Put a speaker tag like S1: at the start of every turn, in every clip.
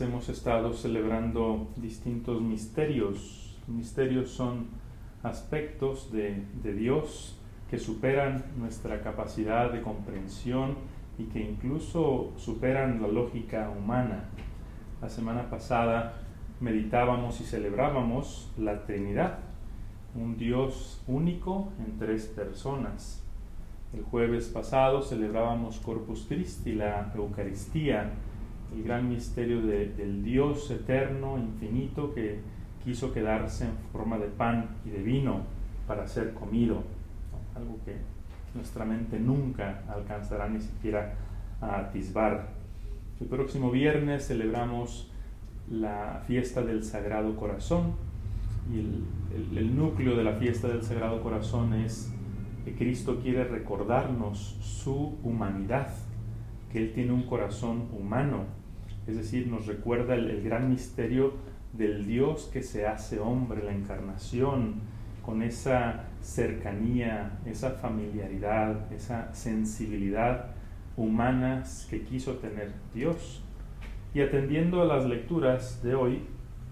S1: hemos estado celebrando distintos misterios. Misterios son aspectos de, de, Dios que superan nuestra capacidad de comprensión y que incluso superan la lógica humana. La semana pasada meditábamos y celebrábamos la Trinidad, un Dios único en tres personas. El jueves pasado celebrábamos Corpus Christi, la Eucaristía, el gran misterio del Dios eterno, infinito, que quiso quedarse en forma de pan y de vino para ser comido, algo que nuestra mente nunca alcanzará ni siquiera a atisbar. El próximo viernes celebramos la fiesta del Sagrado Corazón y el, el núcleo de la fiesta del Sagrado Corazón es que Cristo quiere recordarnos su humanidad, que Él tiene un corazón humano, es decir, nos recuerda el, gran misterio del Dios que se hace hombre, la encarnación, con esa cercanía, esa familiaridad, esa sensibilidad humana que quiso tener Dios. Y atendiendo a las lecturas de hoy,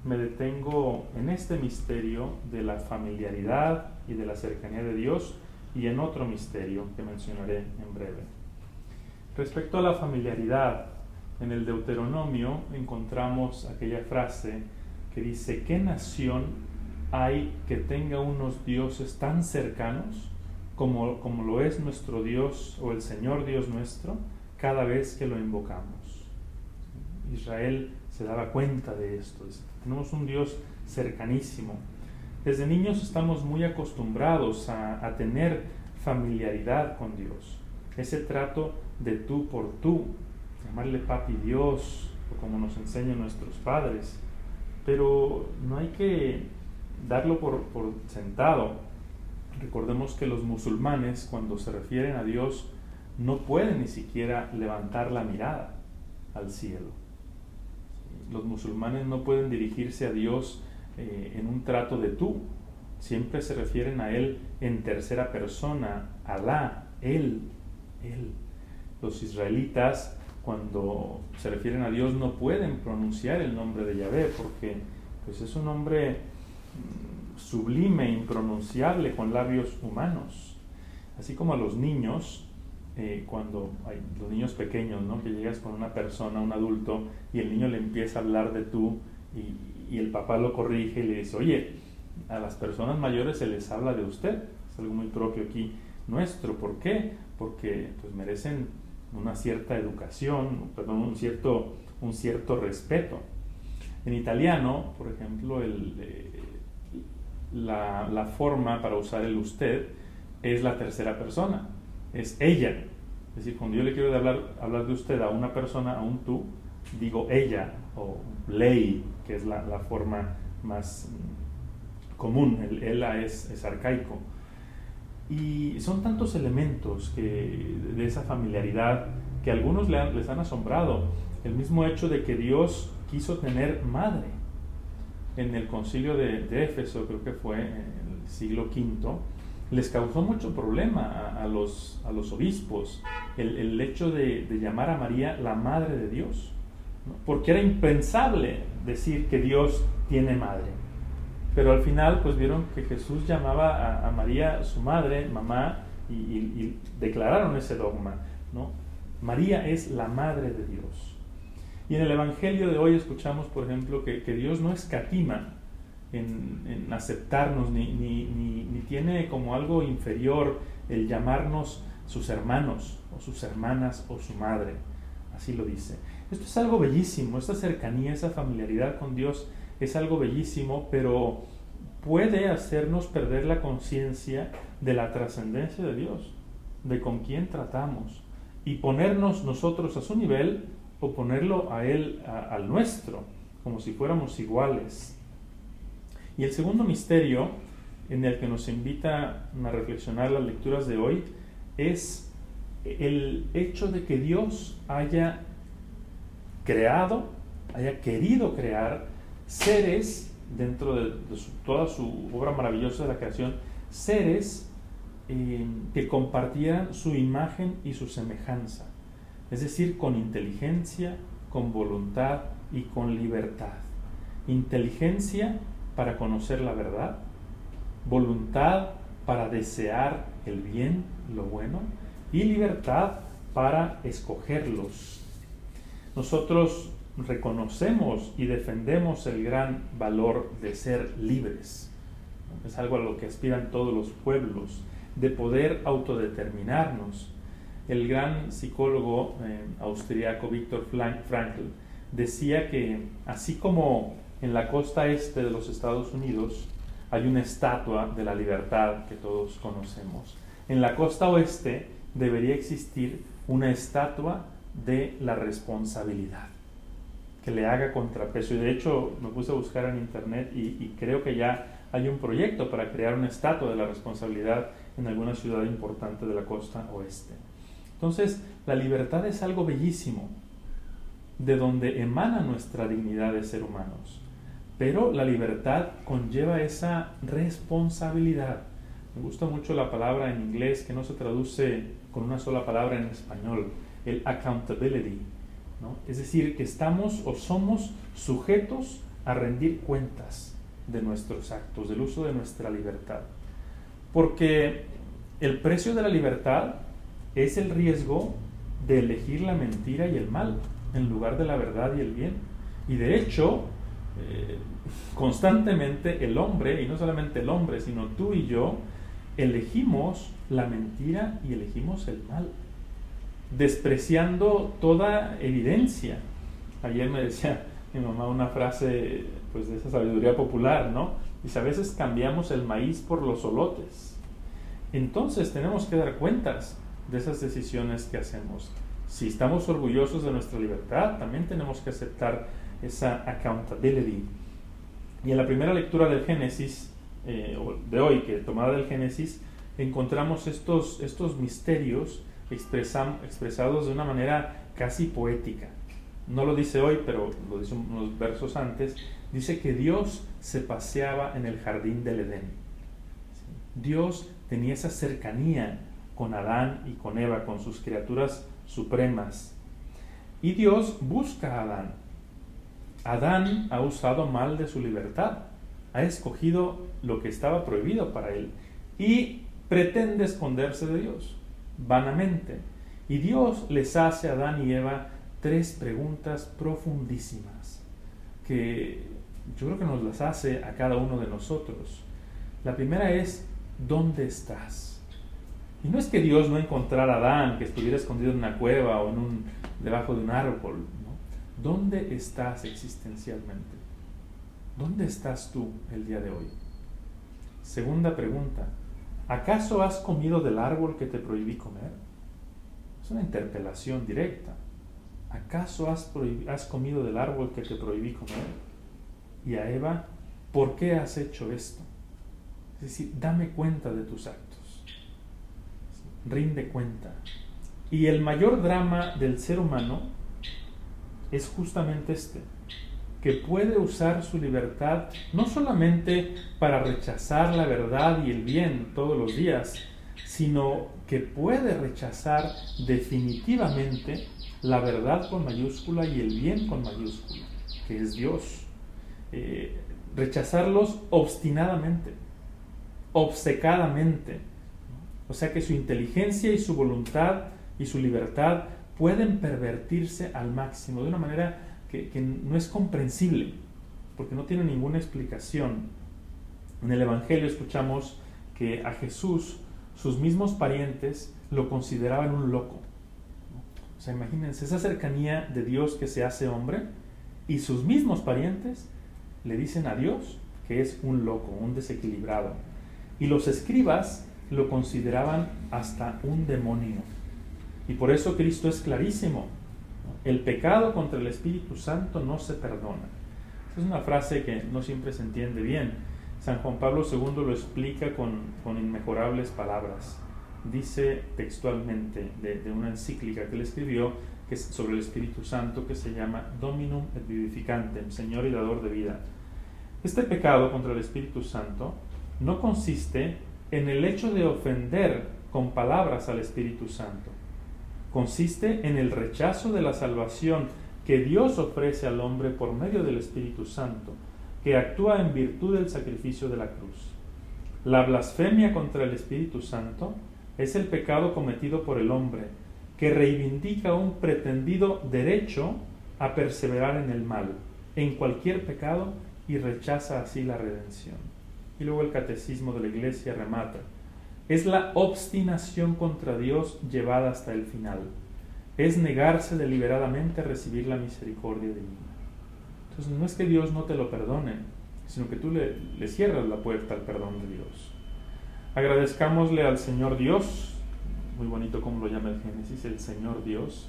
S1: me detengo en este misterio de la familiaridad y de la cercanía de Dios y en otro misterio que mencionaré en breve. Respecto a la familiaridad, en el Deuteronomio encontramos aquella frase que dice, ¿qué nación hay que tenga unos dioses tan cercanos como, como lo es nuestro Dios o el Señor Dios nuestro cada vez que lo invocamos? Israel se daba cuenta de esto. Tenemos un Dios cercanísimo. Desde niños estamos muy acostumbrados a, a tener familiaridad con Dios. Ese trato de tú por tú, llamarle papi Dios, o como nos enseñan nuestros padres. Pero no hay que darlo por, por sentado. Recordemos que los musulmanes, cuando se refieren a Dios, no pueden ni siquiera levantar la mirada al cielo. Los musulmanes no pueden dirigirse a Dios eh, en un trato de tú. Siempre se refieren a Él en tercera persona, Alá, Él, Él. Los israelitas cuando se refieren a Dios no pueden pronunciar el nombre de Yahvé porque pues es un nombre mm, sublime, impronunciable con labios humanos. Así como a los niños, eh, cuando hay los niños pequeños, ¿no? que llegas con una persona, un adulto, y el niño le empieza a hablar de tú y, y el papá lo corrige y le dice, oye, a las personas mayores se les habla de usted. Es algo muy propio aquí nuestro. ¿Por qué? Porque pues merecen una cierta educación, perdón, un cierto, un cierto respeto. En italiano, por ejemplo, el, eh, la, la, forma para usar el usted es la tercera persona, es ella. Es decir, cuando yo le quiero hablar, hablar de usted a una persona, a un tú, digo ella o lei, que es la, la forma más común, el ella es, es arcaico. Y son tantos elementos que, de esa familiaridad que algunos les han asombrado. El mismo hecho de que Dios quiso tener madre. En el concilio de, Éfeso, creo que fue en el siglo V, les causó mucho problema a, los, a los obispos el, hecho de, de, llamar a María la madre de Dios. Porque era impensable decir que Dios tiene madre. Pero al final, pues vieron que Jesús llamaba a, María su madre, mamá, y, declararon ese dogma. ¿no? María es la madre de Dios. Y en el Evangelio de hoy escuchamos, por ejemplo, que, Dios no escatima en, en aceptarnos, ni, ni, ni, tiene como algo inferior el llamarnos sus hermanos, o sus hermanas, o su madre. Así lo dice. Esto es algo bellísimo, esta cercanía, esa familiaridad con Dios es algo bellísimo, pero puede hacernos perder la conciencia de la trascendencia de Dios, de con quién tratamos, y ponernos nosotros a su nivel o ponerlo a Él al nuestro, como si fuéramos iguales. Y el segundo misterio en el que nos invita a reflexionar las lecturas de hoy es el hecho de que Dios haya creado, haya querido crear seres, dentro de, toda su obra maravillosa de la creación, seres eh, que compartieran su imagen y su semejanza, es decir, con inteligencia, con voluntad y con libertad. Inteligencia para conocer la verdad, voluntad para desear el bien, lo bueno, y libertad para escogerlos. Nosotros reconocemos y defendemos el gran valor de ser libres. Es algo a lo que aspiran todos los pueblos, de poder autodeterminarnos. El gran psicólogo eh, austriaco Viktor Frankl decía que así como en la costa este de los Estados Unidos hay una estatua de la libertad que todos conocemos, en la costa oeste debería existir una estatua de la responsabilidad que le haga contrapeso. Y de hecho me puse a buscar en internet y, creo que ya hay un proyecto para crear una estatua de la responsabilidad en alguna ciudad importante de la costa oeste. Entonces, la libertad es algo bellísimo, de donde emana nuestra dignidad de ser humanos. Pero la libertad conlleva esa responsabilidad. Me gusta mucho la palabra en inglés que no se traduce con una sola palabra en español, el accountability es decir, que estamos o somos sujetos a rendir cuentas de nuestros actos, del uso de nuestra libertad. Porque el precio de la libertad es el riesgo de elegir la mentira y el mal en lugar de la verdad y el bien. Y de hecho, eh, constantemente el hombre, y no solamente el hombre, sino tú y yo, elegimos la mentira y elegimos el mal despreciando toda evidencia. Ayer me decía mi mamá una frase pues de esa sabiduría popular, ¿no? Dice, a veces cambiamos el maíz por los olotes. Entonces tenemos que dar cuentas de esas decisiones que hacemos. Si estamos orgullosos de nuestra libertad, también tenemos que aceptar esa accountability. Y en la primera lectura del Génesis, eh, de hoy, que tomada del Génesis, encontramos estos, estos misterios expresados de una manera casi poética. No lo dice hoy, pero lo dice unos versos antes. Dice que Dios se paseaba en el jardín del Edén. Dios tenía esa cercanía con Adán y con Eva, con sus criaturas supremas. Y Dios busca a Adán. Adán ha usado mal de su libertad, ha escogido lo que estaba prohibido para él y pretende esconderse de Dios vanamente. Y Dios les hace a Adán y Eva tres preguntas profundísimas que yo creo que nos las hace a cada uno de nosotros. La primera es, ¿dónde estás? Y no es que Dios no encontrara a Adán, que estuviera escondido en una cueva o en un, debajo de un árbol. ¿Dónde estás existencialmente? ¿Dónde estás tú el día de hoy? Segunda pregunta, ¿acaso has comido del árbol que te prohibí comer? Es una interpelación directa. ¿Acaso has, comido del árbol que te prohibí comer? Y a Eva, ¿por qué has hecho esto? Es decir, dame cuenta de tus actos. Rinde cuenta. Y el mayor drama del ser humano es justamente este que puede usar su libertad no solamente para rechazar la verdad y el bien todos los días, sino que puede rechazar definitivamente la verdad con mayúscula y el bien con mayúscula, que es Dios. Eh, rechazarlos obstinadamente, obcecadamente. O sea que su inteligencia y su voluntad y su libertad pueden pervertirse al máximo de una manera que, no es comprensible, porque no tiene ninguna explicación. En el Evangelio escuchamos que a Jesús sus mismos parientes lo consideraban un loco. O sea, imagínense esa cercanía de Dios que se hace hombre y sus mismos parientes le dicen a Dios que es un loco, un desequilibrado. Y los escribas lo consideraban hasta un demonio. Y por eso Cristo es clarísimo. El pecado contra el Espíritu Santo no se perdona. es una frase que no siempre se entiende bien. San Juan Pablo II lo explica con, inmejorables palabras. Dice textualmente de, una encíclica que él escribió sobre el Espíritu Santo que se llama Dominum et Vivificantem, Señor y Dador de vida. Este pecado contra el Espíritu Santo no consiste en el hecho de ofender con palabras al Espíritu Santo, consiste en el rechazo de la salvación que Dios ofrece al hombre por medio del Espíritu Santo, que actúa en virtud del sacrificio de la cruz. La blasfemia contra el Espíritu Santo es el pecado cometido por el hombre, que reivindica un pretendido derecho a perseverar en el mal, en cualquier pecado, y rechaza así la redención. Y luego el catecismo de la Iglesia remata. Es la obstinación contra Dios llevada hasta el final. Es negarse deliberadamente a recibir la misericordia divina. Entonces no es que Dios no te lo perdone, sino que tú le, cierras la puerta al perdón de Dios. Agradezcámosle al Señor Dios, muy bonito como lo llama el Génesis, el Señor Dios,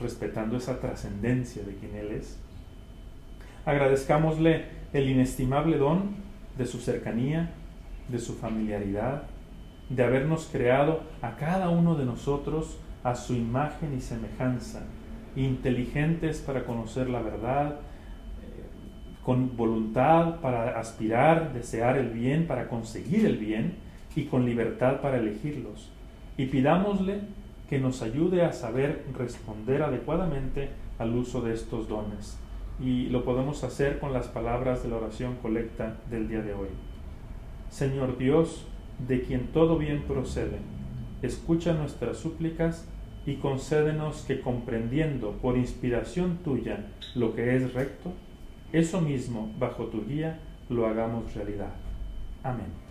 S1: respetando esa trascendencia de quien Él es. Agradezcámosle el inestimable don de su cercanía, de su familiaridad, de habernos creado a cada uno de nosotros a su imagen y semejanza, inteligentes para conocer la verdad, eh, con voluntad para aspirar, desear el bien, para conseguir el bien y con libertad para elegirlos. Y pidámosle que nos ayude a saber responder adecuadamente al uso de estos dones. Y lo podemos hacer con las palabras de la oración colecta del día de hoy. Señor Dios, de quien todo bien procede, escucha nuestras súplicas y concédenos que comprendiendo por inspiración tuya lo que es recto, eso mismo bajo tu guía lo hagamos realidad. Amén.